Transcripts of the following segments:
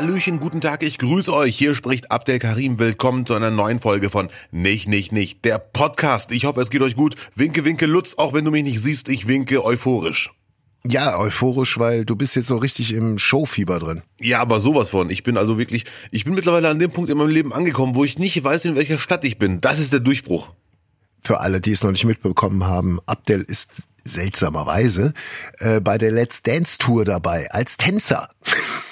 Hallöchen, guten Tag, ich grüße euch. Hier spricht Abdel Karim. Willkommen zu einer neuen Folge von Nicht, Nicht, Nicht, der Podcast. Ich hoffe, es geht euch gut. Winke, winke, Lutz, auch wenn du mich nicht siehst, ich winke euphorisch. Ja, euphorisch, weil du bist jetzt so richtig im Showfieber drin. Ja, aber sowas von. Ich bin also wirklich, ich bin mittlerweile an dem Punkt in meinem Leben angekommen, wo ich nicht weiß, in welcher Stadt ich bin. Das ist der Durchbruch. Für alle, die es noch nicht mitbekommen haben, Abdel ist seltsamerweise äh, bei der Let's Dance Tour dabei als Tänzer.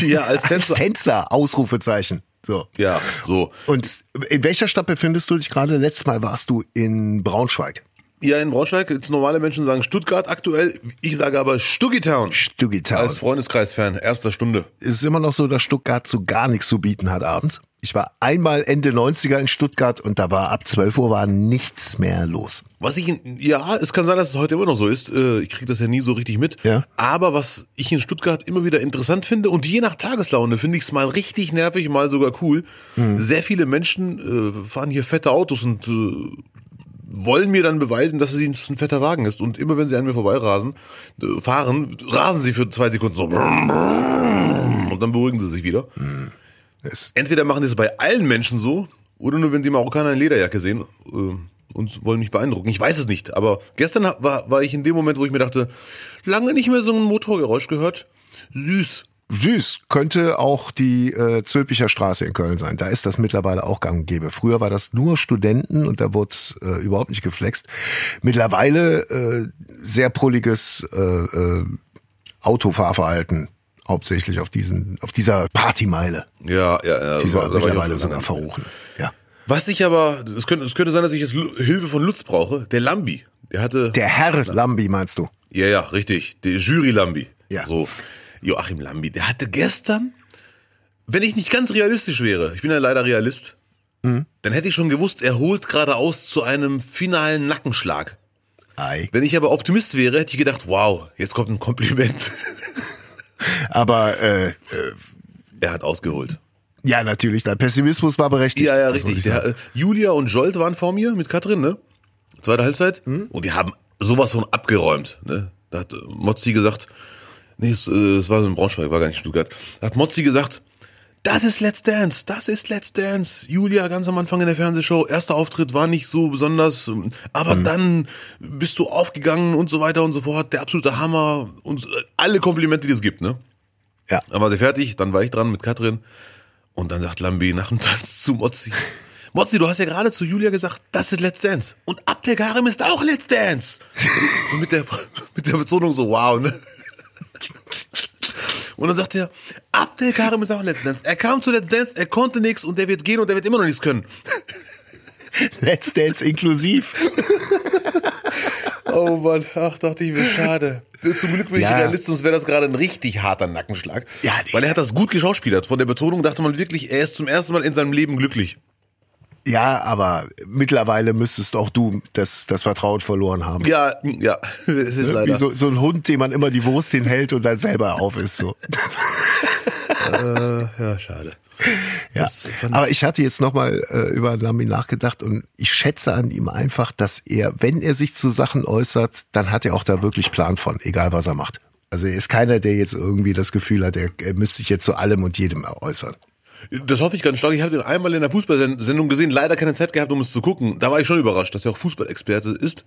Ja, als Tänzer. Als Tänzer, Ausrufezeichen. So. Ja, so. Und in welcher Stadt befindest du dich gerade? Letztes Mal warst du in Braunschweig. Ja, in Braunschweig, jetzt normale Menschen sagen Stuttgart aktuell. Ich sage aber Stuggitown. Stuggitown. Als Freundeskreis-Fan, erster Stunde. Es ist immer noch so, dass Stuttgart so gar nichts zu bieten hat abends. Ich war einmal Ende 90er in Stuttgart und da war ab 12 Uhr war nichts mehr los. Was ich, in, ja, es kann sein, dass es heute immer noch so ist. Äh, Ich kriege das ja nie so richtig mit. Ja. Aber was ich in Stuttgart immer wieder interessant finde und je nach Tageslaune finde ich es mal richtig nervig, mal sogar cool. Sehr viele Menschen äh, fahren hier fette Autos und äh, wollen mir dann beweisen, dass es ein fetter Wagen ist. Und immer wenn sie an mir vorbeirasen, äh, fahren, rasen sie für zwei Sekunden so. Und dann beruhigen sie sich wieder. Es, Entweder machen die es bei allen Menschen so, oder nur wenn die Marokkaner eine Lederjacke sehen äh, und wollen mich beeindrucken. Ich weiß es nicht, aber gestern war, war ich in dem Moment, wo ich mir dachte, lange nicht mehr so ein Motorgeräusch gehört. Süß. Süß könnte auch die äh, Zülpicher Straße in Köln sein. Da ist das mittlerweile auch gang und gäbe. Früher war das nur Studenten und da wurde äh, überhaupt nicht geflext. Mittlerweile äh, sehr prulliges äh, äh, Autofahrverhalten. Hauptsächlich auf diesen, auf dieser Partymeile. Ja, ja, ja. Dieser mittlerweile sogar verruchen. Ja. Was ich aber, es könnte, es könnte sein, dass ich jetzt Hilfe von Lutz brauche. Der Lambi, der hatte, Der Herr Lambi meinst du? ja, ja, richtig, der Jury Lambi. Ja. So, Joachim Lambi, der hatte gestern, wenn ich nicht ganz realistisch wäre, ich bin ja leider Realist, Mhm. dann hätte ich schon gewusst, er holt geradeaus zu einem finalen Nackenschlag. Ei. Wenn ich aber Optimist wäre, hätte ich gedacht, wow, jetzt kommt ein Kompliment. Aber äh, er hat ausgeholt. ja, natürlich, dein Pessimismus war berechtigt. Ja, ja, richtig. ich Der, äh, Julia und Jolt waren vor mir mit Katrin, ne? Zweite Halbzeit. Mhm. Und die haben sowas von abgeräumt, ne? Da hat äh, Mozzi gesagt, nee, es, äh, es war so in Braunschweig, war gar nicht Stuttgart. Da hat Mozzi gesagt, das ist Let's Dance, das ist Let's Dance. Julia ganz am Anfang in der Fernsehshow, erster Auftritt war nicht so besonders, aber Mhm. dann bist du aufgegangen und so weiter und so fort. Der absolute Hammer und äh, alle Komplimente, die es gibt, ne? Ja. Dann war sie fertig, dann war ich dran mit Katrin. Und dann sagt Lambi nach dem Tanz zu Mozzi. Mozzi, du hast ja gerade zu Julia gesagt, das ist Let's Dance. Und Abdel Karim ist auch Let's Dance. Und mit der, mit der Betonung so, wow, ne? Und dann sagt er, Abdel Karim ist auch Let's Dance. Er kam zu Let's Dance, er konnte nichts und der wird gehen und der wird immer noch nichts können. Let's Dance inklusiv. Oh Mann, ach, dachte ich mir, schade. Zum Glück bin Ja. ich Realist, sonst wäre das gerade ein richtig harter Nackenschlag. Ja, Weil er hat das gut geschauspielert. Von der Betonung dachte man wirklich, er ist zum ersten Mal in seinem Leben glücklich. Ja, aber mittlerweile müsstest auch du das, das Vertrauen verloren haben. Ja, ja, es ist leider. so, so ein Hund, dem man immer die Wurst hinhält und dann selber auf ist. So. ja, schade. Ja. Aber ich hatte jetzt nochmal äh, über Lambi nachgedacht und ich schätze an ihm einfach, dass er, wenn er sich zu Sachen äußert, dann hat er auch da wirklich Plan von, egal was er macht. Also er ist keiner, der jetzt irgendwie das Gefühl hat, er, er müsste sich jetzt zu allem und jedem äußern. Das hoffe ich ganz stark. Ich habe den einmal in der Fußballsendung gesehen, leider keine Zeit gehabt, um es zu gucken. Da war ich schon überrascht, dass er auch Fußballexperte ist.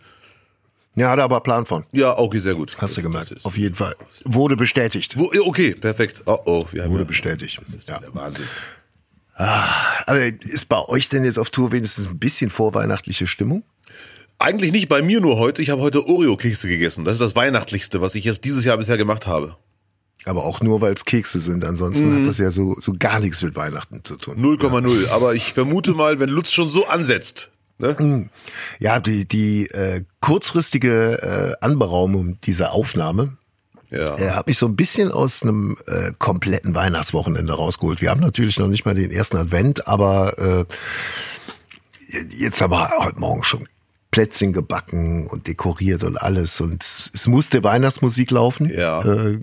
Ja, hat er aber Plan von. Ja, okay, sehr gut. Hast du gemerkt. ist- Auf jeden Fall. Wurde bestätigt. Wo, okay, perfekt. Oh, oh, wir haben Wurde ja, bestätigt. Das ist Ja. der Wahnsinn. Aber ist bei euch denn jetzt auf Tour wenigstens ein bisschen vorweihnachtliche Stimmung? Eigentlich nicht bei mir nur heute. Ich habe heute Oreo-Kekse gegessen. Das ist das Weihnachtlichste, was ich jetzt dieses Jahr bisher gemacht habe. Aber auch nur, weil es Kekse sind. Ansonsten hat das ja so, so gar nichts mit Weihnachten zu tun. 0,0. Aber ich vermute mal, wenn Lutz schon so ansetzt, ne? Ja, die, die äh, kurzfristige äh, Anberaumung dieser Aufnahme Ja. äh, hat mich so ein bisschen aus einem äh, kompletten Weihnachtswochenende rausgeholt. Wir haben natürlich noch nicht mal den ersten Advent, aber äh, jetzt haben wir heute Morgen schon Plätzchen gebacken und dekoriert und alles. Und es, es musste Weihnachtsmusik laufen. Ja. Äh,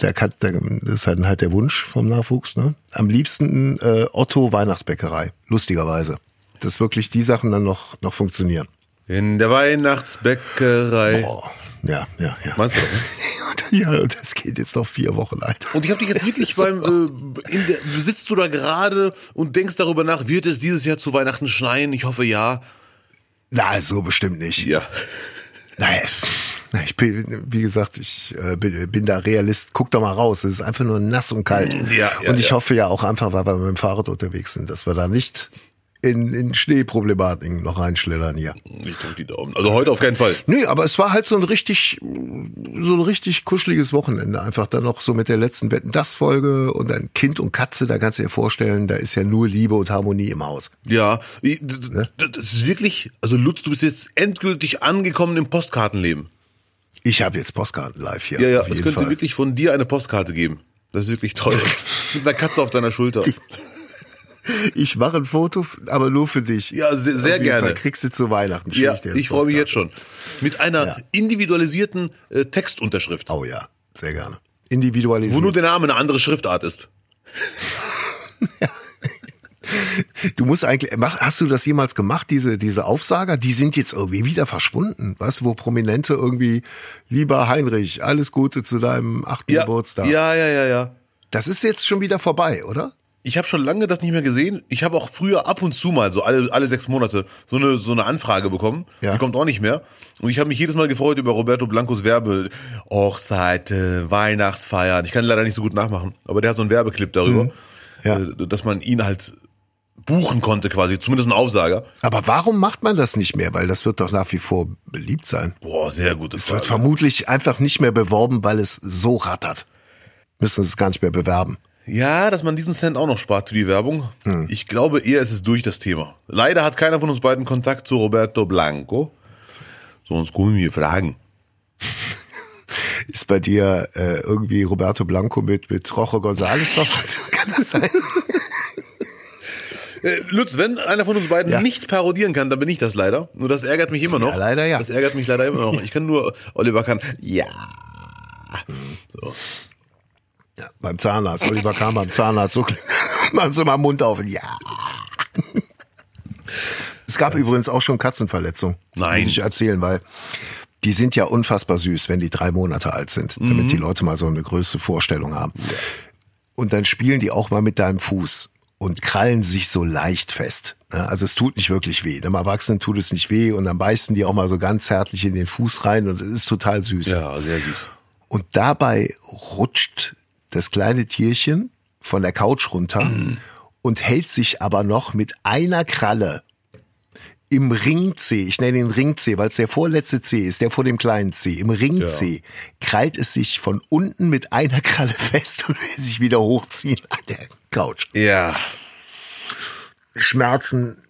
der der, das ist halt, halt der Wunsch vom Nachwuchs. Ne? Am liebsten äh, Otto Weihnachtsbäckerei, lustigerweise. Dass wirklich die Sachen dann noch, noch funktionieren. In der Weihnachtsbäckerei. Oh, ja, ja, ja. Meinst du? ja, das geht jetzt noch vier Wochen, Alter. Und ich habe dich jetzt wirklich beim, äh, in der, sitzt du da gerade und denkst darüber nach, wird es dieses Jahr zu Weihnachten schneien? Ich hoffe ja. Na, so bestimmt nicht. Ja. Naja, ich bin, wie gesagt, ich äh, bin, da Realist. Guck doch mal raus. Es ist einfach nur nass und kalt. Ja, ja, und ich ja. hoffe ja auch einfach, weil wir mit dem Fahrrad unterwegs sind, dass wir da nicht in, in Schneeproblematiken noch reinschlittern hier. Ich drück die Daumen. Also heute auf keinen Fall. Nee, aber es war halt so ein richtig, so ein richtig kuscheliges Wochenende. Einfach dann noch so mit der letzten Wetten das Folge und dann Kind und Katze, da kannst du dir vorstellen, da ist ja nur Liebe und Harmonie im Haus. Ja, d- das ist wirklich, also Lutz, du bist jetzt endgültig angekommen im Postkartenleben. Ich habe jetzt Postkarten live hier. Ja, ja, es könnte Fall. wirklich von dir eine Postkarte geben. Das ist wirklich toll. Mit einer Katze auf deiner Schulter. Ich mache ein Foto, aber nur für dich. Ja, sehr, sehr gerne. Fall kriegst du zu Weihnachten. Ja, dir ich freue mich jetzt schon. Mit einer Ja. individualisierten äh, Textunterschrift, Oh ja, sehr gerne. wo Individualisiert. nur der Name eine andere Schriftart ist. Du musst eigentlich, mach, hast du das jemals gemacht, diese, diese Aufsager? Die sind jetzt irgendwie wieder verschwunden. Du, wo Prominente irgendwie, lieber Heinrich, alles Gute zu deinem achten Ja, Geburtstag. ja, ja, ja, ja. Das ist jetzt schon wieder vorbei, oder? Ich habe schon lange das nicht mehr gesehen. Ich habe auch früher ab und zu mal, so alle, alle sechs Monate, so eine, so eine Anfrage bekommen. Ja. Die kommt auch nicht mehr. Und ich habe mich jedes Mal gefreut über Roberto Blancos Werbe. Hochzeiten, Weihnachtsfeiern. Ich kann leider nicht so gut nachmachen. Aber der hat so einen Werbeclip darüber, Mhm. Ja. äh, dass man ihn halt buchen konnte quasi. Zumindest ein Aufsager. Aber warum macht man das nicht mehr? Weil das wird doch nach wie vor beliebt sein. Boah, sehr gute Es wird vermutlich einfach nicht mehr beworben, weil es so rattert. Müssen es gar nicht mehr bewerben. Ja, dass man diesen Cent auch noch spart für die Werbung. Hm. Ich glaube eher, es ist durch das Thema. Leider hat keiner von uns beiden Kontakt zu Roberto Blanco. Sonst können wir fragen. Ist bei dir äh, irgendwie Roberto Blanco mit, mit Rojo González noch? Kann das sein? Äh, Lutz, wenn einer von uns beiden Ja. nicht parodieren kann, dann bin ich das leider. Nur das ärgert mich immer noch. Ja, leider ja. Das ärgert mich leider immer noch. Ich kann nur, Oliver kann, ja. So. Ja, beim Zahnarzt. Oliver kam beim Zahnarzt. So machen Sie mal Mund auf. Ja. Es gab übrigens auch schon Katzenverletzungen. Nein. Muss ich erzählen, weil die sind ja unfassbar süß, wenn die drei Monate alt sind, damit die Leute mal so eine größere Vorstellung haben. Und dann spielen die auch mal mit deinem Fuß und krallen sich so leicht fest. Ne? Also es tut nicht wirklich weh. Dem Erwachsenen tut es nicht weh und dann beißen die auch mal so ganz zärtlich in den Fuß rein und es ist total süß. Ja, sehr süß. Und dabei rutscht das kleine Tierchen von der Couch runter und hält sich aber noch mit einer Kralle im Ring-C, ich nenne ihn Ring-C, weil es der vorletzte C ist, der vor dem kleinen C, im Ring-C, krallt es sich von unten mit einer Kralle fest und will sich wieder hochziehen an der Couch. Ja. Schmerzen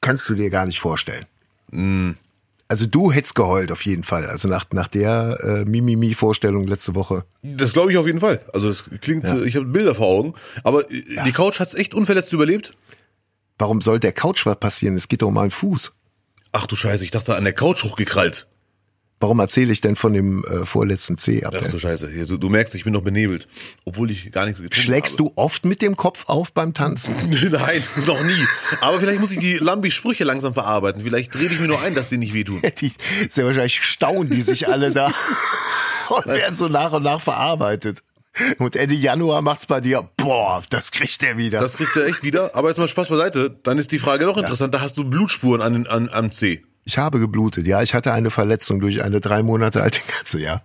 kannst du dir gar nicht vorstellen. Also du hättest geheult auf jeden Fall. Also nach, nach der äh, Mimimi-Vorstellung letzte Woche. Das glaube ich auf jeden Fall. Also das klingt, äh, ich habe Bilder vor Augen. Aber äh, die Couch hat's echt unverletzt überlebt. Warum soll der Couch was passieren? Es geht doch um einen Fuß. Ach du Scheiße, ich dachte an der Couch hochgekrallt. Warum erzähle ich denn von dem äh, vorletzten C ab? Ach du Scheiße, du, du merkst, ich bin noch benebelt. Obwohl ich gar nichts getrunken Schlägst habe. du oft mit dem Kopf auf beim Tanzen? Nein, noch nie. Aber vielleicht muss ich die Lambi-Sprüche langsam verarbeiten. Vielleicht rede ich mir nur ein, dass die nicht wehtun. Die sehr wahrscheinlich staunen die sich alle da und werden so nach und nach verarbeitet. Und Ende Januar macht's bei dir, boah, das kriegt er wieder. Das kriegt er echt wieder. Aber jetzt mal Spaß beiseite. Dann ist die Frage noch interessanter. Hast du Blutspuren an, an, am C? Ich habe geblutet, ja. Ich hatte eine Verletzung durch eine drei Monate alte Katze, ja.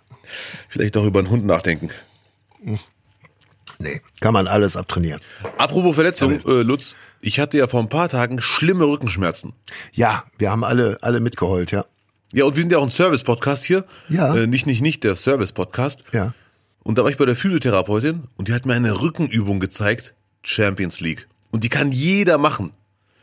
Vielleicht doch über einen Hund nachdenken. Nee, kann man alles abtrainieren. Apropos Verletzung, äh, Lutz. Ich hatte ja vor ein paar Tagen schlimme Rückenschmerzen. Ja, wir haben alle, alle mitgeheult, ja. Ja, und wir sind ja auch ein Service-Podcast hier. Ja. Äh, nicht, nicht, nicht, der Service-Podcast. Ja. Und da war ich bei der Physiotherapeutin und die hat mir eine Rückenübung gezeigt. Champions League. Und die kann jeder machen.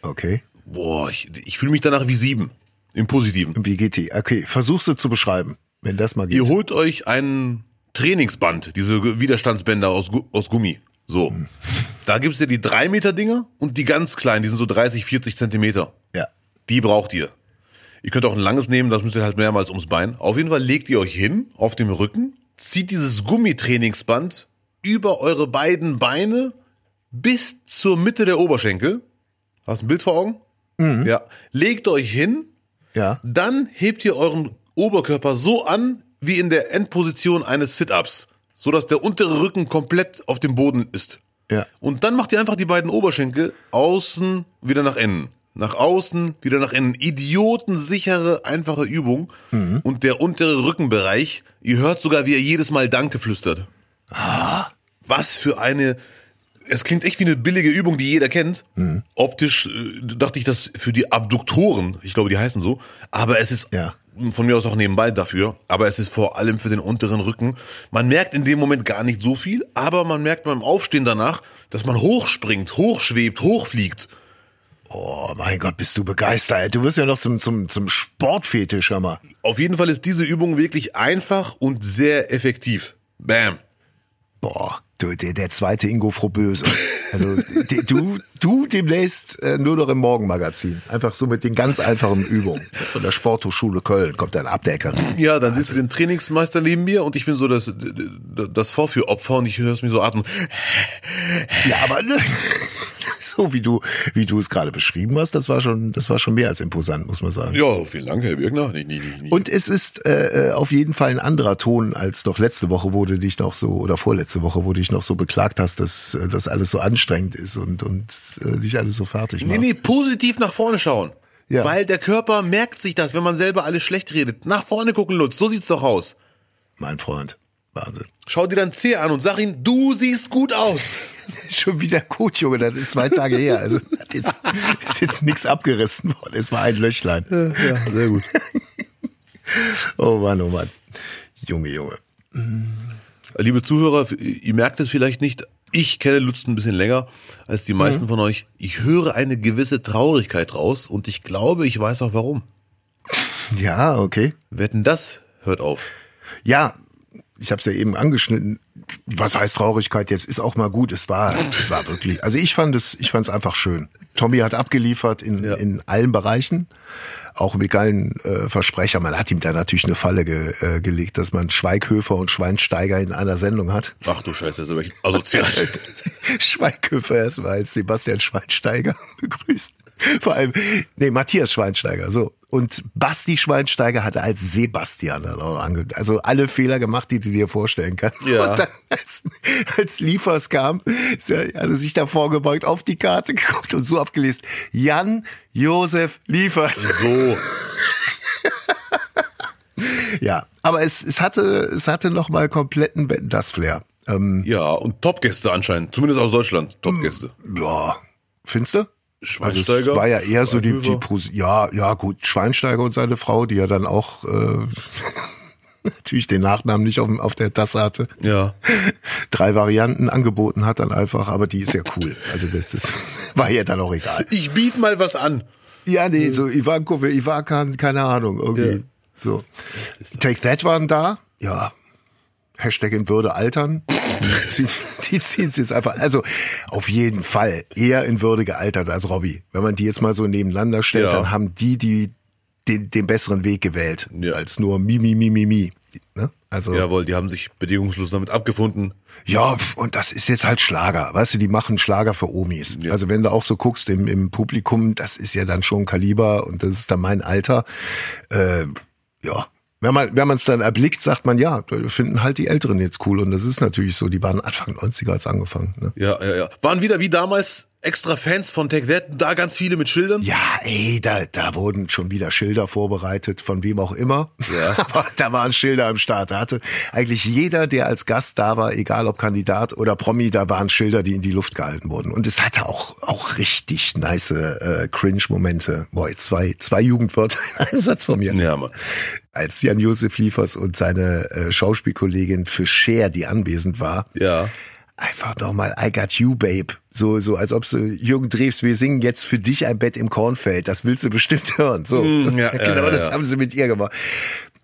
Okay. Boah, ich, ich fühle mich danach wie sieben. Im Positiven. Wie geht die? Okay, versuchst du zu beschreiben, wenn das mal geht. Ihr holt euch ein Trainingsband, diese Widerstandsbänder aus, aus Gummi. So. Da gibt's ja die 3 Meter Dinger und die ganz kleinen, die sind so 30, 40 Zentimeter. Ja. Die braucht ihr. Ihr könnt auch ein langes nehmen, das müsst ihr halt mehrmals ums Bein. Auf jeden Fall legt ihr euch hin, auf dem Rücken, zieht dieses Gummitrainingsband über eure beiden Beine bis zur Mitte der Oberschenkel. Hast du ein Bild vor Augen? Ja. Legt euch hin, Ja. dann hebt ihr euren Oberkörper so an, wie in der Endposition eines Sit-Ups, so dass der untere Rücken komplett auf dem Boden ist. Ja. Und dann macht ihr einfach die beiden Oberschenkel außen wieder nach innen. Nach außen, wieder nach innen. Idiotensichere, einfache Übung. Und der untere Rückenbereich, ihr hört sogar, wie er jedes Mal Danke flüstert. Was für eine. Es klingt echt wie eine billige Übung, die jeder kennt. Optisch äh, dachte ich das für die Abduktoren, ich glaube, die heißen so. Aber es ist Ja. von mir aus auch nebenbei dafür. Aber es ist vor allem für den unteren Rücken. Man merkt in dem Moment gar nicht so viel, aber man merkt beim Aufstehen danach, dass man hochspringt, hochschwebt, hochfliegt. Oh mein Gott, bist du begeistert. Du wirst ja noch zum, zum, zum Sportfetisch, hör mal. Auf jeden Fall ist diese Übung wirklich einfach und sehr effektiv. Bam. Boah, du, der, der zweite Ingo Froböse. Also du, du demnächst äh, nur noch im Morgenmagazin. Einfach so mit den ganz einfachen Übungen. Von der Sporthochschule Köln kommt ein Abdecker. Ja, dann siehst du den Trainingsmeister neben mir und ich bin so das, das Vorführopfer und ich höre es mir so atmen. Ja, aber ne, so wie du, wie du es gerade beschrieben hast, das war schon, das war schon mehr als imposant, muss man sagen. Ja, vielen Dank, Herr Birgner. Nee, nee, nee. Und es ist äh, äh, auf jeden Fall ein anderer Ton als doch letzte Woche, wo du dich noch so, oder vorletzte Woche, wo du dich noch so beklagt hast, dass äh, das alles so anstrengend ist und, und äh, dich alles so fertig macht. Nee, nee, positiv nach vorne schauen. Ja. Weil der Körper merkt sich das, wenn man selber alles schlecht redet. Nach vorne gucken, Lutz, so sieht's doch aus. Mein Freund. Wahnsinn. Schau dir dein Zeh an und sag ihm, du siehst gut aus. Schon wieder gut, Junge, das ist zwei Tage her. Also das ist, ist jetzt nichts abgerissen worden. Es war ein Löchlein. Ja, sehr gut. Oh Mann, oh Mann. Junge, Junge. Liebe Zuhörer, ihr merkt es vielleicht nicht, ich kenne Lutz ein bisschen länger als die meisten von euch. Ich höre eine gewisse Traurigkeit raus und ich glaube, ich weiß auch warum. Ja, okay. Wetten das hört auf. Ja, ich habe es ja eben angeschnitten. Was heißt Traurigkeit jetzt? Ist auch mal gut. Es war, es war wirklich. Also ich fand es, ich fand es einfach schön. Tommy hat abgeliefert in, Ja. in allen Bereichen, auch mit geilen äh, Versprecher. Man hat ihm da natürlich eine Falle ge, äh, gelegt, dass man Schweighöfer und Schweinsteiger in einer Sendung hat. Ach du Scheiße, aber echt asozial. Schweighöfer erstmal als Sebastian Schweinsteiger begrüßt. Vor allem, nee, Matthias Schweinsteiger, so. Und Basti Schweinsteiger hatte als Sebastian dann auch ange Also alle Fehler gemacht, die du dir vorstellen kannst. Ja. Und dann, als, als Liefers kam, hat er sich da vorgebeugt, auf die Karte geguckt und so abgelesen. Jan Josef Liefers. So. Ja, aber es, es hatte, es hatte noch mal kompletten das Flair. Ähm, Ja, und Topgäste anscheinend. Zumindest aus Deutschland. Topgäste. ja, findest du? Schweinsteiger. Also es war ja eher so die, die. Pos ja, ja gut, Schweinsteiger und seine Frau, die ja dann auch äh, natürlich den Nachnamen nicht auf, auf der Tasse hatte. Ja. Drei Varianten angeboten hat dann einfach, aber die ist ja cool. Also das, das war ja dann auch egal. Ich biet mal was an. Ja, nee, so Ivanko, Ivankan, keine Ahnung, irgendwie Ja. so. Take That waren da, ja. Hashtag in Würde altern. Die, ziehen- die ziehen es jetzt einfach. Also auf jeden Fall eher in Würde gealtert als Robbie. Wenn man die jetzt mal so nebeneinander stellt, Ja. dann haben die, die den, den besseren Weg gewählt Ja. als nur mi mi mi mi mi. Ne? Also Jawohl, die haben sich bedingungslos damit abgefunden. ja, und das ist jetzt halt Schlager. Weißt du, die machen Schlager für Omis. Ja. Also wenn du auch so guckst im, im Publikum, das ist ja dann schon Kaliber und das ist dann mein Alter. Äh, ja. Wenn man es dann erblickt, sagt man, ja, finden halt die Älteren jetzt cool. Und das ist natürlich so, die waren Anfang 90er als angefangen. Ne? Ja, ja, ja. Waren wieder wie damals extra Fans von Take That, da ganz viele mit Schildern. Ja, ey, da, da wurden schon wieder Schilder vorbereitet, von wem auch immer. Ja. Aber da waren Schilder am Start. Da hatte eigentlich jeder, der als Gast da war, egal ob Kandidat oder Promi, da waren Schilder, die in die Luft gehalten wurden. Und es hatte auch, auch richtig nice äh, Cringe-Momente. Boah, zwei, zwei Jugendwörter in einem Satz von mir. Ja, Mann. Als Jan-Josef Liefers und seine äh, Schauspielkollegin für Cher, die anwesend war, Ja. Einfach nochmal I got you, babe. So, so, als ob so, Jürgen Drews, wir singen jetzt für dich ein Bett im Kornfeld. Das willst du bestimmt hören. So. Mm, ja, genau ja, das ja. haben sie mit ihr gemacht.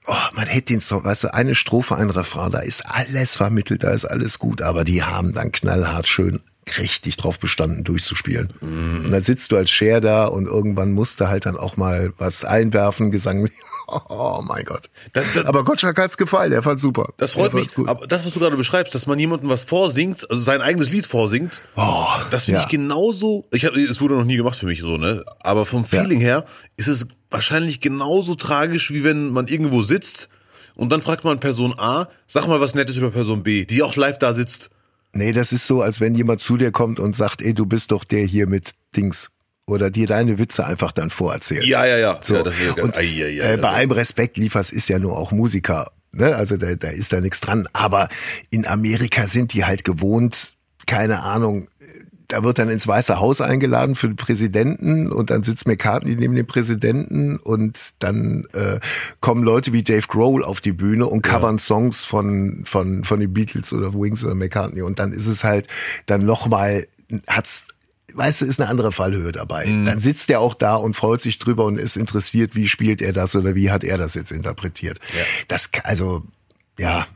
Oh, man hätte den Song, weißt du, eine Strophe, ein Refrain, da ist alles vermittelt, da ist alles gut, aber die haben dann knallhart schön richtig drauf bestanden, durchzuspielen. Mm. Und dann sitzt du als Cher da und irgendwann musst du halt dann auch mal was einwerfen, Gesang. Oh mein Gott. Das- das- aber Gottschalk hat's gefallen, der fand's super. Das freut mich. gut. Aber das, was du gerade beschreibst, dass man jemandem was vorsingt, also sein eigenes Lied vorsingt, Oh, das finde ja. ich genauso. Ich hab, es wurde noch nie gemacht für mich so, ne? Aber vom Feeling her ist es wahrscheinlich genauso tragisch, wie wenn man irgendwo sitzt und dann fragt man Person A, sag mal was Nettes über Person B, die auch live da sitzt. Nee, das ist so, als wenn jemand zu dir kommt und sagt, ey, du bist doch der hier mit Dings. Oder dir deine Witze einfach dann vorerzählt. Ja, ja, ja. So. ja und ai, ai, ai, äh, also. bei allem Respekt, Liefers ist ja nur auch Musiker. Ne? Also da, da ist da nichts dran. Aber in Amerika sind die halt gewohnt, keine Ahnung, da wird dann ins Weiße Haus eingeladen für den Präsidenten und dann sitzt McCartney neben dem Präsidenten und dann äh, kommen Leute wie Dave Grohl auf die Bühne und covern Songs von von von den Beatles oder Wings oder McCartney und dann ist es halt dann noch mal hat's Weißt du, ist eine andere Fallhöhe dabei. Dann sitzt er auch da und freut sich drüber und ist interessiert, wie spielt er das oder wie hat er das jetzt interpretiert. Ja. Das, also, ja,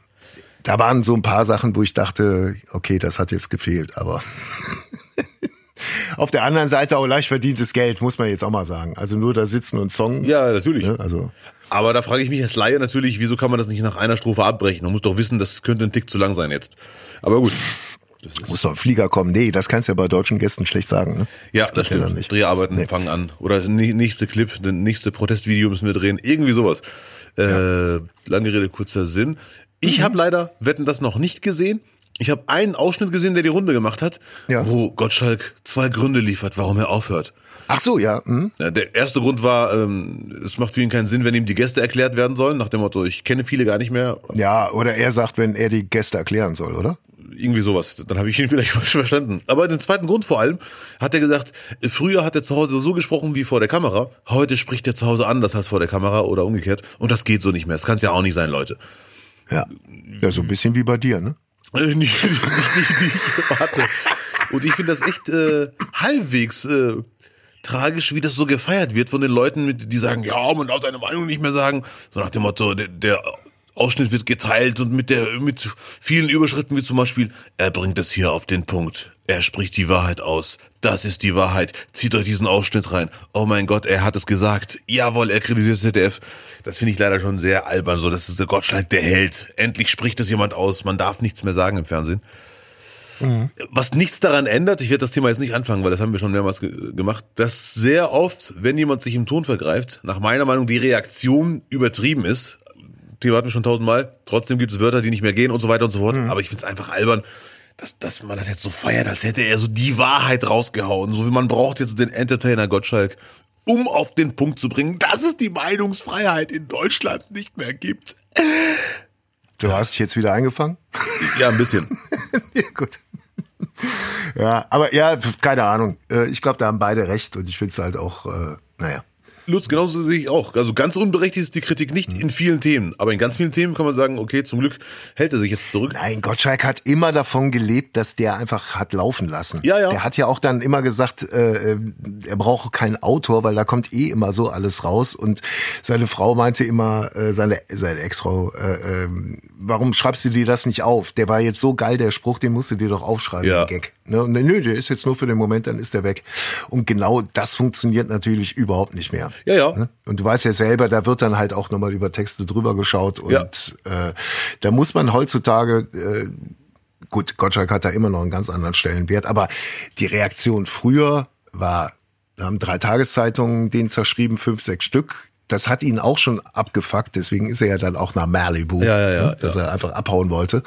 da waren so ein paar Sachen, wo ich dachte, okay, das hat jetzt gefehlt, aber auf der anderen Seite auch leicht verdientes Geld, muss man jetzt auch mal sagen. Also nur da sitzen und Song. Ja, natürlich. Ne? Also Aber da frage ich mich als Laie natürlich, wieso kann man das nicht nach einer Strophe abbrechen? Man muss doch wissen, das könnte ein Tick zu lang sein jetzt. Aber gut. Muss doch ein Flieger kommen. Nee, das kannst du ja bei deutschen Gästen schlecht sagen. Ne? Ja, das, ja stimmt. dann nicht. Dreharbeiten fangen an. Oder das nä- nächste Clip, das nächste Protestvideo müssen wir drehen. Irgendwie sowas. Äh, lange Rede, kurzer Sinn. Mhm. Ich habe leider Wetten das noch nicht gesehen. Ich habe einen Ausschnitt gesehen, der die Runde gemacht hat, Ja. wo Gottschalk zwei Gründe liefert, warum er aufhört. Ach so, ja. Hm? Ja, Der erste Grund war, ähm, es macht für ihn keinen Sinn, wenn ihm die Gäste erklärt werden sollen, nach dem Motto, ich kenne viele gar nicht mehr, Ja, oder er sagt, wenn er die Gäste erklären soll, oder? Irgendwie sowas. Dann habe ich ihn vielleicht falsch verstanden. Aber den zweiten Grund vor allem hat er gesagt, früher hat er zu Hause so gesprochen wie vor der Kamera, heute spricht er zu Hause anders als vor der Kamera oder umgekehrt und das geht so nicht mehr. Das kann es ja auch nicht sein, Leute. Ja. Ja, so ein bisschen wie bei dir, ne? Äh, nicht, nicht, nicht, nicht, warte. Und ich finde das echt äh, halbwegs äh, tragisch, wie das so gefeiert wird von den Leuten, die sagen, ja, man darf seine Meinung nicht mehr sagen. So nach dem Motto, der, der Ausschnitt wird geteilt und mit der mit vielen Überschritten wie zum Beispiel, er bringt es hier auf den Punkt. Er spricht die Wahrheit aus. Das ist die Wahrheit. Zieht euch diesen Ausschnitt rein. Oh mein Gott, er hat es gesagt. Jawohl, er kritisiert ZDF. Das finde ich leider schon sehr albern. So, das ist der Gottschalk, der Held. Endlich spricht es jemand aus. Man darf nichts mehr sagen im Fernsehen. Was nichts daran ändert, ich werde das Thema jetzt nicht anfangen, weil das haben wir schon mehrmals ge gemacht, dass sehr oft, wenn jemand sich im Ton vergreift, nach meiner Meinung die Reaktion übertrieben ist. Thema hatten wir schon tausendmal. Trotzdem gibt es Wörter, die nicht mehr gehen und so weiter und so fort. Aber ich finde es einfach albern, dass, dass man das jetzt so feiert, als hätte er so die Wahrheit rausgehauen. So wie man braucht jetzt den Entertainer Gottschalk, um auf den Punkt zu bringen, dass es die Meinungsfreiheit in Deutschland nicht mehr gibt. Du hast dich jetzt wieder eingefangen? Ja, ein bisschen. ja, gut. Ja, aber ja, keine Ahnung. Äh, Ich glaube, da haben beide recht und ich finde es halt auch, äh, naja. Lutz, genauso sehe ich auch. Also ganz unberechtigt ist die Kritik nicht Mhm. in vielen Themen. Aber in ganz vielen Themen kann man sagen, okay, zum Glück hält er sich jetzt zurück. Nein, Gottschalk hat immer davon gelebt, dass der einfach hat laufen lassen. Ja, ja. Der hat ja auch dann immer gesagt, äh, äh, er braucht keinen Autor, weil da kommt eh immer so alles raus. Und seine Frau meinte immer, äh, seine, seine Ex-Frau, äh, ähm, warum schreibst du dir das nicht auf? Der war jetzt so geil, der Spruch, den musst du dir doch aufschreiben, Ja. Gag. Ne? Und, nö, der ist jetzt nur für den Moment, dann ist der weg. Und genau das funktioniert natürlich überhaupt nicht mehr. Ja, ja. Ne? Und du weißt ja selber, da wird dann halt auch nochmal über Texte drüber geschaut und Ja. äh, da muss man heutzutage, äh, gut, Gottschalk hat da immer noch einen ganz anderen Stellenwert, aber die Reaktion früher war, da haben drei Tageszeitungen den zerschrieben, fünf, sechs Stück. Das hat ihn auch schon abgefuckt, deswegen ist er ja dann auch nach Malibu, Ja, ja, ja, ne, dass er einfach abhauen wollte.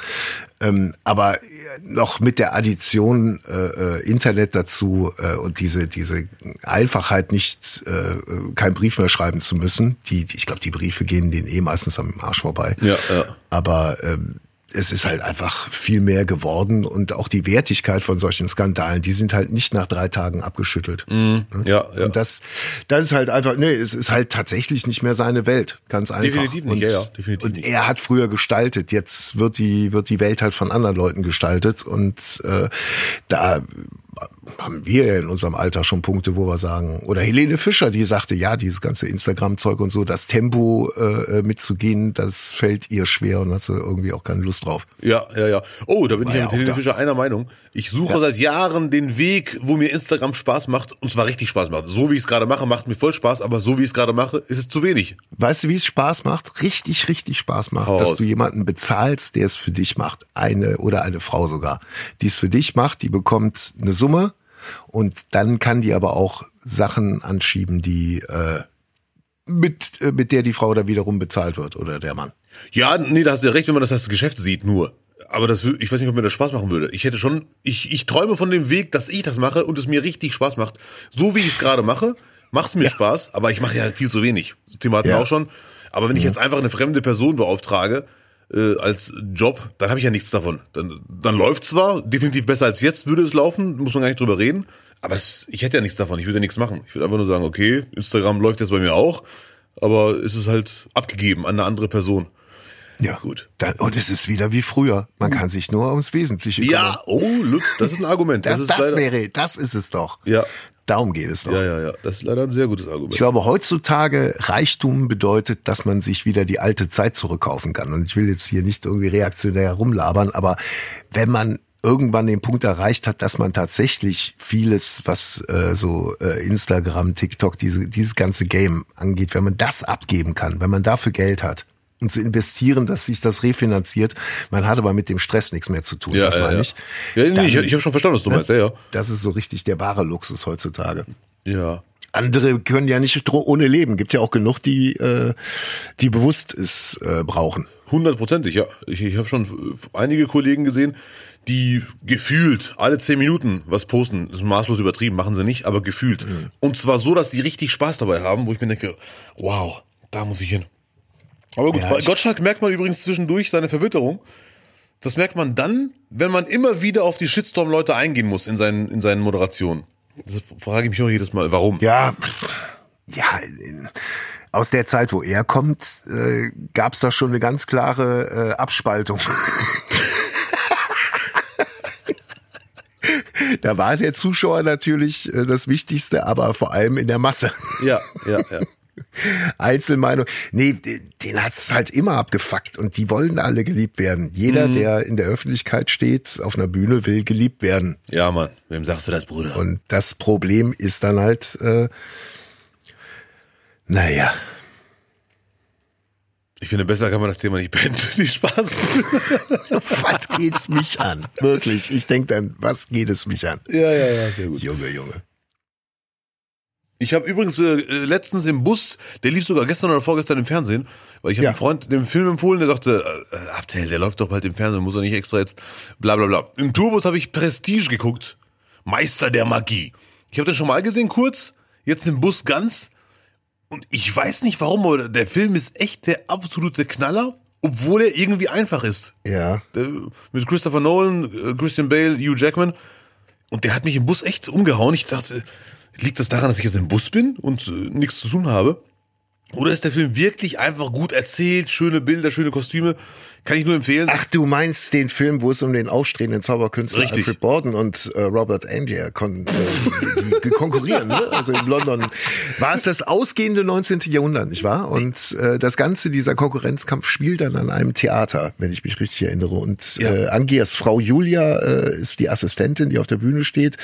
Ähm, aber äh, noch mit der Addition äh, äh, Internet dazu äh, und diese diese Einfachheit nicht äh, keinen Brief mehr schreiben zu müssen. Die, die ich glaube, die Briefe gehen denen eh meistens am Arsch vorbei. Ja, ja. Aber ähm, es ist halt einfach viel mehr geworden und auch die Wertigkeit von solchen Skandalen, die sind halt nicht nach drei Tagen abgeschüttelt. Ja, ja. Und das, das ist halt einfach, nee, es ist halt tatsächlich nicht mehr seine Welt, ganz einfach. Definitiv nicht, und, ja, ja, definitiv und nicht. er hat früher gestaltet, jetzt wird die, wird die Welt halt von anderen Leuten gestaltet und äh, da haben wir ja in unserem Alter schon Punkte, wo wir sagen, oder Helene Fischer, die sagte, ja, dieses ganze Instagram-Zeug und so, das Tempo äh, mitzugehen, das fällt ihr schwer und hat sie irgendwie auch keine Lust drauf. Ja, ja, ja. Oh, da bin War ich ja ja mit Helene da. Fischer einer Meinung. Ich suche seit Jahren den Weg, wo mir Instagram Spaß macht, und zwar richtig Spaß macht. So wie ich es gerade mache, macht mir voll Spaß, aber so wie ich es gerade mache, ist es zu wenig. Weißt du, wie es Spaß macht? Richtig, richtig Spaß macht, Hau dass du jemanden bezahlst, der es für dich macht. Eine oder eine Frau sogar. Die es für dich macht, die bekommt eine Summe und dann kann die aber auch Sachen anschieben, die, äh, mit, äh, mit der die Frau da wiederum bezahlt wird oder der Mann. Ja, nee, da hast du ja recht, wenn man das als Geschäft sieht, nur. Aber das, ich weiß nicht, ob mir das Spaß machen würde. Ich hätte schon, ich, ich träume von dem Weg, dass ich das mache und es mir richtig Spaß macht. So wie ich es gerade mache, macht es mir Spaß, aber ich mache ja viel zu wenig. Das Thema hatten wir Ja. auch schon. Aber wenn ich jetzt einfach eine fremde Person beauftrage, äh, als Job, dann habe ich ja nichts davon. Dann, dann läuft zwar, definitiv besser als jetzt würde es laufen, muss man gar nicht drüber reden. Aber es, ich hätte ja nichts davon, ich würde ja nichts machen. Ich würde einfach nur sagen, okay, Instagram läuft jetzt bei mir auch, aber es ist halt abgegeben an eine andere Person. Ja, Gut. Dann, und es ist wieder wie früher. Man kann sich nur ums Wesentliche kümmern. Ja, oh, Lutz, das ist ein Argument. das, das leider, wäre, das ist es doch. Ja. Darum geht es doch. Ja, ja, ja. Das ist leider ein sehr gutes Argument. Ich glaube, heutzutage Reichtum bedeutet, dass man sich wieder die alte Zeit zurückkaufen kann. Und ich will jetzt hier nicht irgendwie reaktionär rumlabern, aber wenn man irgendwann den Punkt erreicht hat, dass man tatsächlich vieles, was äh, so äh, Instagram, TikTok, diese, dieses ganze Game angeht, wenn man das abgeben kann, wenn man dafür Geld hat und zu investieren, dass sich das refinanziert, man hat aber mit dem Stress nichts mehr zu tun, ja, das ja, meine ja. ich. Ja, nee, Dann- ich, ich habe schon verstanden, was du meinst. Ja, ja. Das ist so richtig der wahre Luxus heutzutage. Ja. Andere können ja nicht ohne leben. Gibt ja auch genug, die, äh, die bewusst es äh, brauchen. Hundertprozentig, ja. Ich, ich habe schon einige Kollegen gesehen, die gefühlt alle zehn Minuten was posten. Das ist maßlos übertrieben, machen sie nicht, aber gefühlt. Mhm. Und zwar so, dass sie richtig Spaß dabei haben, wo ich mir denke, wow, da muss ich hin. Aber gut, Ja, bei Gottschalk merkt man übrigens zwischendurch seine Verbitterung. Das merkt man dann, wenn man immer wieder auf die Shitstorm-Leute eingehen muss in seinen, in seinen Moderationen. Das frage ich mich auch jedes Mal, warum? Ja, ja. Aus der Zeit, wo er kommt, äh, gab es da schon eine ganz klare äh, Abspaltung. da war der Zuschauer natürlich äh, das Wichtigste, aber vor allem in der Masse. Ja, ja, ja. Einzelmeinung. Nee, den, den hat's halt immer abgefuckt und die wollen alle geliebt werden. Jeder, Mhm. der in der Öffentlichkeit steht, auf einer Bühne, will geliebt werden. Ja, Mann. Wem sagst du das, Bruder? Und das Problem ist dann halt, äh, naja, Ich finde, besser kann man das Thema nicht beenden. Nicht Spaß. was geht's mich an? Wirklich, ich denk dann, was geht es mich an? ja, ja, ja, sehr gut. Junge, Junge. Ich habe übrigens äh, letztens im Bus, der lief sogar gestern oder vorgestern im Fernsehen, weil ich habe Ja. einem Freund den Film empfohlen, der sagte, äh, Abtel, der läuft doch bald im Fernsehen, muss er nicht extra jetzt, bla bla bla. Im Tourbus habe ich Prestige geguckt, Meister der Magie. Ich habe den schon mal gesehen kurz, jetzt im Bus ganz und ich weiß nicht warum, aber der Film ist echt der absolute Knaller, obwohl er irgendwie einfach ist. Ja. Äh, mit Christopher Nolan, äh, Christian Bale, Hugh Jackman. Und der hat mich im Bus echt umgehauen. Ich dachte, liegt das daran, dass ich jetzt im Bus bin und äh, nichts zu tun habe? Oder ist der Film wirklich einfach gut erzählt, schöne Bilder, schöne Kostüme? Kann ich nur empfehlen. Ach, du meinst den Film, wo es um den aufstrebenden Zauberkünstler Richtig. Alfred Borden und äh, Robert Angier kon äh, konkurrieren, ne? Also in London war es das ausgehende 19. Jahrhundert, nicht wahr? Und äh, das Ganze, dieser Konkurrenzkampf spielt dann an einem Theater, wenn ich mich richtig erinnere. Und Ja. äh, Angiers Frau Julia äh, ist die Assistentin, die auf der Bühne steht.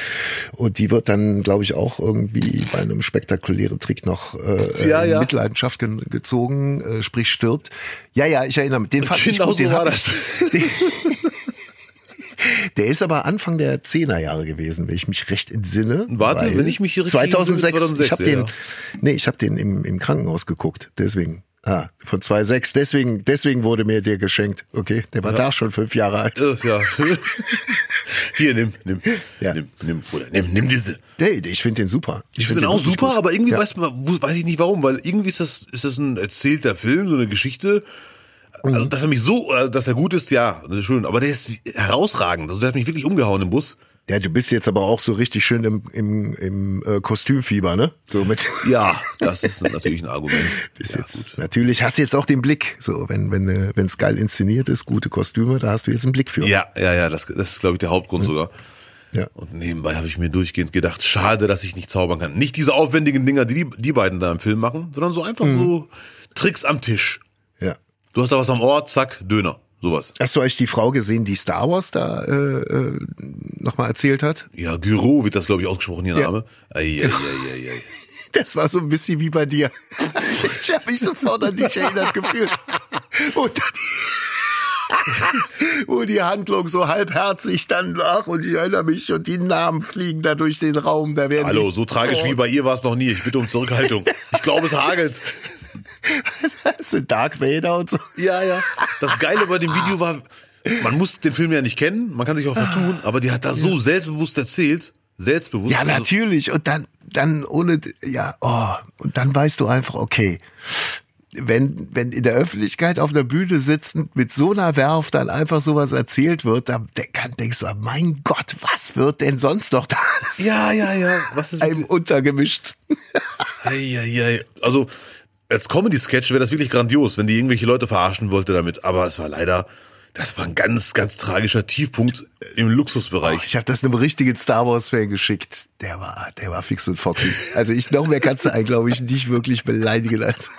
Und die wird dann, glaube ich, auch irgendwie bei einem spektakulären Trick noch äh, Ja, in ja. Mitleidenschaft ge gezogen, äh, sprich stirbt. Ja, ja, ich erinnere mich. Den fand ich Genau gut, den so war das. ich- der ist aber Anfang der 10er Jahre gewesen, wenn ich mich recht entsinne. Warte, wenn ich mich hier richtig 2006, entsinne, 2006, ich habe ja, den, ja. nee, ich habe den im, im Krankenhaus geguckt, deswegen. Ah, von 2006, deswegen, deswegen wurde mir der geschenkt. Okay, der war da schon fünf Jahre alt. Ja. Hier, nimm, nimm, Ja. nimm, nimm, Bruder, nimm, nimm diese. Nee, ich finde den super. Ich finde den auch super, gut. aber irgendwie ja. weiß, man, weiß ich nicht warum, weil irgendwie ist das, ist das ein erzählter Film, so eine Geschichte. Mhm. Also, dass er mich so, äh, dass er gut ist, ja, das ist schön. Aber der ist herausragend. Also der hat mich wirklich umgehauen im Bus. Ja, du bist jetzt aber auch so richtig schön im, im, im äh, Kostümfieber, ne? So mit. Ja, das ist natürlich ein Argument. Bis ja, jetzt. Natürlich hast du jetzt auch den Blick. So, wenn wenn äh, wenn es geil inszeniert ist, gute Kostüme, da hast du jetzt einen Blick für. Ja, ja, ja, das, das ist, glaube ich, der Hauptgrund sogar. Ja. Und nebenbei habe ich mir durchgehend gedacht, schade, dass ich nicht zaubern kann. Nicht diese aufwendigen Dinger, die die beiden da im Film machen, sondern so einfach Mhm. so Tricks am Tisch. ja. Du hast da was am Ort, zack, Döner. Sowas. Hast du euch die Frau gesehen, die Star Wars da äh, äh, nochmal erzählt hat? Ja, Gyro wird das, glaube ich, ausgesprochen, ihr Ja. Name. Ei, ei, ei, ei, ei. Das war so ein bisschen wie bei dir. Ich habe mich sofort an dich erinnert gefühlt. Und dann, wo die Handlung so halbherzig dann ach und ich erinnere mich und die Namen fliegen da durch den Raum. Da werden Hallo, so tragisch Oh. wie bei ihr war es noch nie. Ich bitte um Zurückhaltung. Ich glaube, es hagelt. Das ist Dark Vader und so. Ja, ja. Das Geile bei dem Video war, man muss den Film ja nicht kennen, man kann sich auch vertun, aber die hat da so selbstbewusst erzählt. Selbstbewusst. Ja, Also, natürlich. Und dann, dann ohne, ja, oh, und dann weißt du einfach, okay, wenn, wenn in der Öffentlichkeit auf einer Bühne sitzend mit so einer Werf dann einfach sowas erzählt wird, dann denk- denkst du, mein Gott, was wird denn sonst noch da Ja, ja, ja. Was ist einem untergemischt? Eieiei. Also, als Comedy-Sketch wäre das wirklich grandios, wenn die irgendwelche Leute verarschen wollte damit. Aber es war leider, das war ein ganz, ganz tragischer Tiefpunkt im Luxusbereich. Ich habe das einem richtigen Star Wars-Fan geschickt. Der war, der war fix und foxy. Also ich noch mehr kannst du einen, glaube ich, nicht wirklich beleidigen als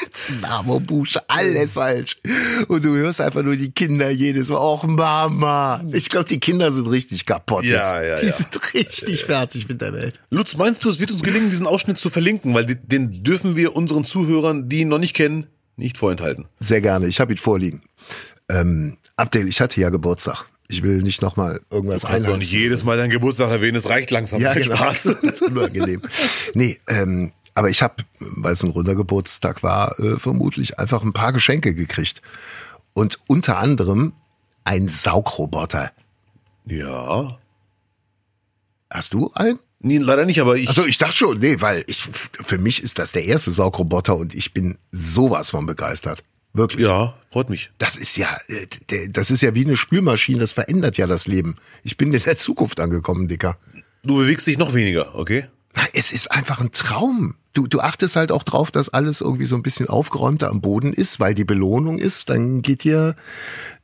ganzen Marmorbuche. Alles falsch. Und du hörst einfach nur die Kinder jedes Mal. Och Mama. Ich glaube, die Kinder sind richtig kaputt Ja, jetzt. ja, die ja. sind richtig fertig mit der Welt. Lutz, meinst du, es wird uns gelingen, diesen Ausschnitt zu verlinken? Weil den dürfen wir unseren Zuhörern, die ihn noch nicht kennen, nicht vorenthalten. Sehr gerne. Ich habe ihn vorliegen. Ähm, Abdel, ich hatte ja Geburtstag. Ich will nicht nochmal irgendwas Du kannst doch nicht jedes Mal deinen Geburtstag erwähnen, es reicht langsam. Ja, genau. Spaß. Das ist unangenehm. Nee, ähm, aber ich habe, weil es ein runder Geburtstag war, äh, vermutlich einfach ein paar Geschenke gekriegt. Und unter anderem ein Saugroboter. Ja. Hast du einen? Nee, leider nicht, aber ich. Also ich dachte schon, nee, weil ich für mich ist das der erste Saugroboter und ich bin sowas von begeistert. Wirklich. ja, freut mich. Das ist ja, äh, das ist ja wie eine Spülmaschine, das verändert ja das Leben. Ich bin in der Zukunft angekommen, Dicker. Du bewegst dich noch weniger, okay? Es ist einfach ein Traum. Du, du achtest halt auch drauf, dass alles irgendwie so ein bisschen aufgeräumter am Boden ist, weil die Belohnung ist, dann geht hier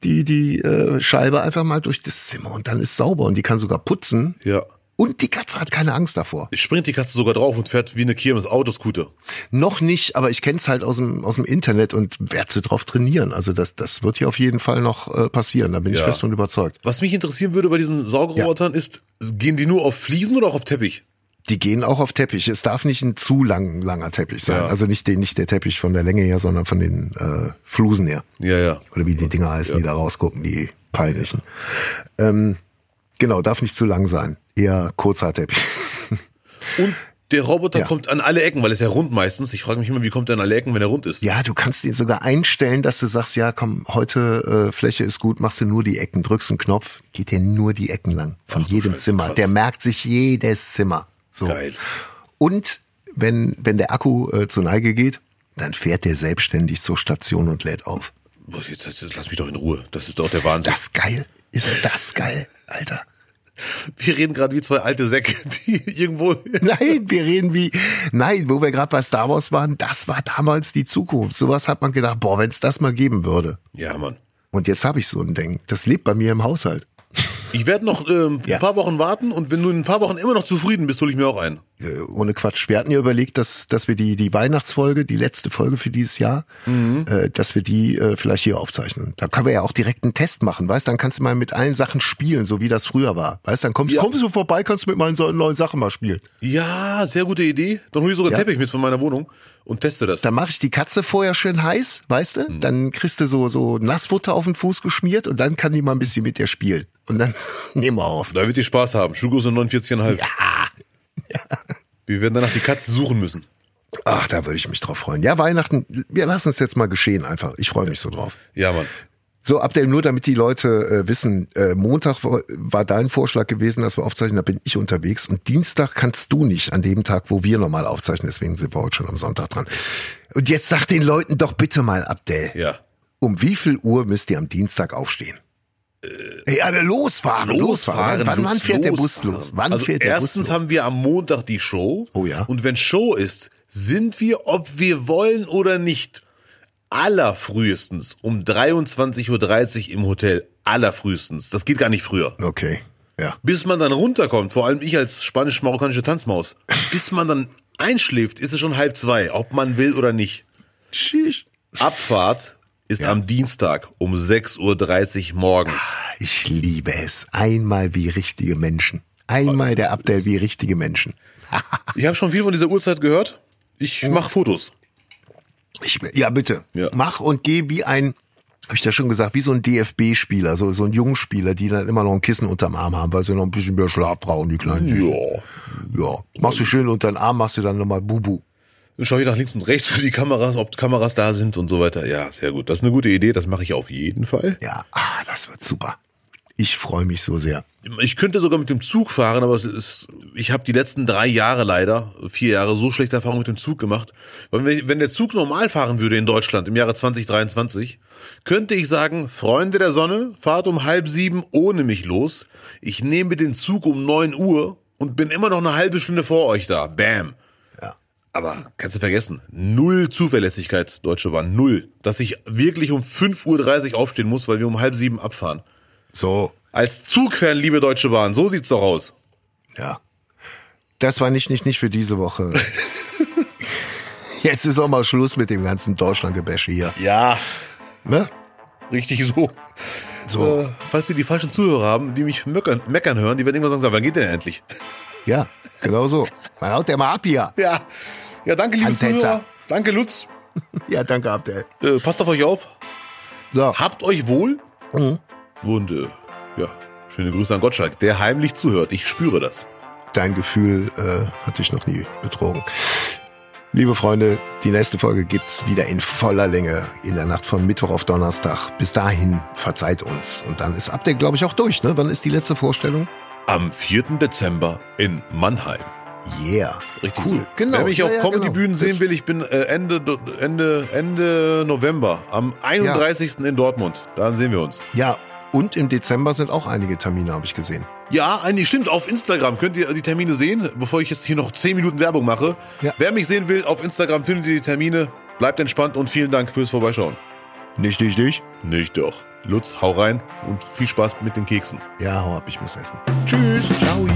die, die äh, Scheibe einfach mal durch das Zimmer und dann ist sauber und die kann sogar putzen. Ja. Und die Katze hat keine Angst davor. Springt die Katze sogar drauf und fährt wie eine Kirmes Autoscooter. Noch nicht, aber ich kenne es halt aus dem, aus dem Internet und werde sie drauf trainieren. Also das, das wird hier auf jeden Fall noch äh, passieren, da bin ich Ja. fest von überzeugt. Was mich interessieren würde bei diesen Saugrobotern ist, gehen die nur auf Fliesen oder auch auf Teppich? Die gehen auch auf Teppich. Es darf nicht ein zu lang, langer Teppich sein. Ja. Also nicht, den, nicht der Teppich von der Länge her, sondern von den äh, Flusen her. Ja, ja. Oder wie die Dinger heißen, die da rausgucken, die peinlichen. Ähm, genau, darf nicht zu lang sein. Eher kurzer Teppich. Und der Roboter Ja. kommt an alle Ecken, weil er ist ja rund meistens. Ich frage mich immer, wie kommt er an alle Ecken, wenn er rund ist? ja, du kannst ihn sogar einstellen, dass du sagst, ja, komm, heute äh, Fläche ist gut, machst du nur die Ecken, drückst einen Knopf, geht dir nur die Ecken lang. Von Ach jedem Scheiße, Zimmer. krass. Der merkt sich jedes Zimmer. So. Geil. Und wenn, wenn der Akku äh, zur Neige geht, dann fährt der selbstständig zur Station und lädt auf. Jetzt, jetzt, lass mich doch in Ruhe. Das ist doch der Ist Wahnsinn. das geil? Ist das geil, Alter? Wir reden gerade wie zwei alte Säcke, die irgendwo. Nein, wir reden wie, nein, wo wir gerade bei Star Wars waren, das war damals die Zukunft. Sowas hat man gedacht, boah, wenn es das mal geben würde. Ja, Mann. Und jetzt habe ich so ein Ding. Das lebt bei mir im Haushalt. Ich werde noch Ja. ein paar Wochen warten und wenn du in ein paar Wochen immer noch zufrieden bist, hole ich mir auch einen. Äh, ohne Quatsch. Wir hatten ja überlegt, dass, dass wir die, die Weihnachtsfolge, die letzte Folge für dieses Jahr, äh, dass wir die äh, vielleicht hier aufzeichnen. Da können wir ja auch direkt einen Test machen, weißt? Dann kannst du mal mit allen Sachen spielen, so wie das früher war. Weißt? Dann kommst, Ja. kommst du vorbei, kannst du mit meinen neuen Sachen mal spielen. Ja, sehr gute Idee. Dann hole ich sogar einen Ja. Teppich mit von meiner Wohnung und teste das. Dann mache ich die Katze vorher schön heiß, weißt du? Dann kriegst du so, so Nassfutter auf den Fuß geschmiert und dann kann die mal ein bisschen mit dir spielen. Und dann nehmen wir auf. Da wird ihr Spaß haben. Schuhgröße 49,5. Wir werden danach die Katze suchen müssen. Ach, da würde ich mich drauf freuen. Ja, Weihnachten, wir lassen es jetzt mal geschehen einfach. Ich freue mich so drauf. Ja, Mann. So, Abdel, nur damit die Leute äh, wissen, äh, Montag war, war dein Vorschlag gewesen, dass wir aufzeichnen, da bin ich unterwegs und Dienstag kannst du nicht an dem Tag, wo wir normal aufzeichnen, deswegen sind wir heute schon am Sonntag dran. Und jetzt sag den Leuten doch bitte mal, Abdel, Ja. um wie viel Uhr müsst ihr am Dienstag aufstehen? Äh, ja, losfahren, losfahren. Wann, wann Lutz, fährt der Bus losfahren. los? Wann also fährt der Bus erstens los? haben wir am Montag die Show. Oh ja. Und wenn Show ist, sind wir, ob wir wollen oder nicht, allerfrühestens um 23.30 Uhr im Hotel. Allerfrühestens. Das geht gar nicht früher. Okay, ja. Bis man dann runterkommt, vor allem ich als spanisch-marokkanische Tanzmaus, bis man dann einschläft, ist es schon halb zwei, ob man will oder nicht. Tschüss. Abfahrt ist am Dienstag um 6.30 Uhr morgens. Ich liebe es. Einmal wie richtige Menschen. Einmal der Abdel wie richtige Menschen. Ich habe schon viel von dieser Uhrzeit gehört. Ich mache Fotos. Ich, ja, bitte. Ja. Mach und geh wie ein, habe ich ja schon gesagt, wie so ein DFB-Spieler, so, so ein Jungspieler, die dann immer noch ein Kissen unterm Arm haben, weil sie noch ein bisschen mehr Schlaf brauchen, die kleinen Süßen. Ja. Ja. Machst du schön unter den Arm, machst du dann nochmal Bubu. Dann schaue ich nach links und rechts für die Kameras, ob Kameras da sind und so weiter. Ja, sehr gut. Das ist eine gute Idee, das mache ich auf jeden Fall. Ja, ah, das wird super. Ich freue mich so sehr. Ich könnte sogar mit dem Zug fahren, aber es ist, ich habe die letzten drei Jahre leider, vier Jahre, so schlechte Erfahrungen mit dem Zug gemacht. Weil wenn, wenn der Zug normal fahren würde in Deutschland im Jahre 2023, könnte ich sagen, Freunde der Sonne, fahrt um halb sieben ohne mich los. Ich nehme den Zug um neun Uhr und bin immer noch eine halbe Stunde vor euch da. Bam. Aber kannst du vergessen, null Zuverlässigkeit, Deutsche Bahn, null. Dass ich wirklich um 5.30 Uhr aufstehen muss, weil wir um halb sieben abfahren. So, Als Zugfan, liebe Deutsche Bahn, so sieht's doch aus. ja. Das war nicht, nicht, nicht für diese Woche. Jetzt ist auch mal Schluss mit dem ganzen Deutschlandgebäsche hier. Ja, Ne? richtig so. So. Äh, falls wir die falschen Zuhörer haben, die mich meckern, meckern hören, die werden irgendwann sagen, wann geht denn endlich? Ja, genau so. Man haut der mal ab hier. Ja. Ja, danke, liebe. Zuhörer. Danke, Lutz. Ja, danke, Abdel. Äh, passt auf euch auf. So. Habt euch wohl. Mhm. Und äh, ja, schöne Grüße an Gottschalk, der heimlich zuhört. Ich spüre das. Dein Gefühl äh, hat dich noch nie betrogen. Liebe Freunde, die nächste Folge gibt's wieder in voller Länge in der Nacht von Mittwoch auf Donnerstag. Bis dahin verzeiht uns. Und dann ist Update, glaube ich, auch durch. Ne? Wann ist die letzte Vorstellung? Am 4. Dezember in Mannheim. Yeah. Richtig cool. so. Genau. Wer mich Ja, auf ja, Comedy-Bühnen genau. sehen will, ich bin äh, Ende, Ende, Ende November, am 31. in Dortmund. Da sehen wir uns. Ja, und im Dezember sind auch einige Termine, habe ich gesehen. Ja, eigentlich stimmt. Auf Instagram könnt ihr die Termine sehen, bevor ich jetzt hier noch 10 Minuten Werbung mache. Ja. Wer mich sehen will, auf Instagram findet ihr die Termine. Bleibt entspannt und vielen Dank fürs Vorbeischauen. Nicht, nicht, nicht. Nicht doch. Lutz, hau rein und viel Spaß mit den Keksen. Ja, hau ab, ich muss essen. Tschüss. Ciao.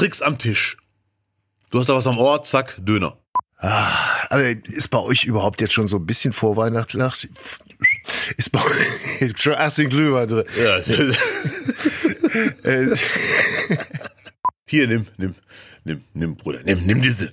Tricks am Tisch. Du hast da was am Ohr, zack, Döner. Aber ist bei euch überhaupt jetzt schon so ein bisschen vorweihnachtlich? Ist bei euch schon erst den Glühwein drin? Ja. Äh, Hier, nimm, nimm, nimm, nimm, Bruder, nimm, nimm diese.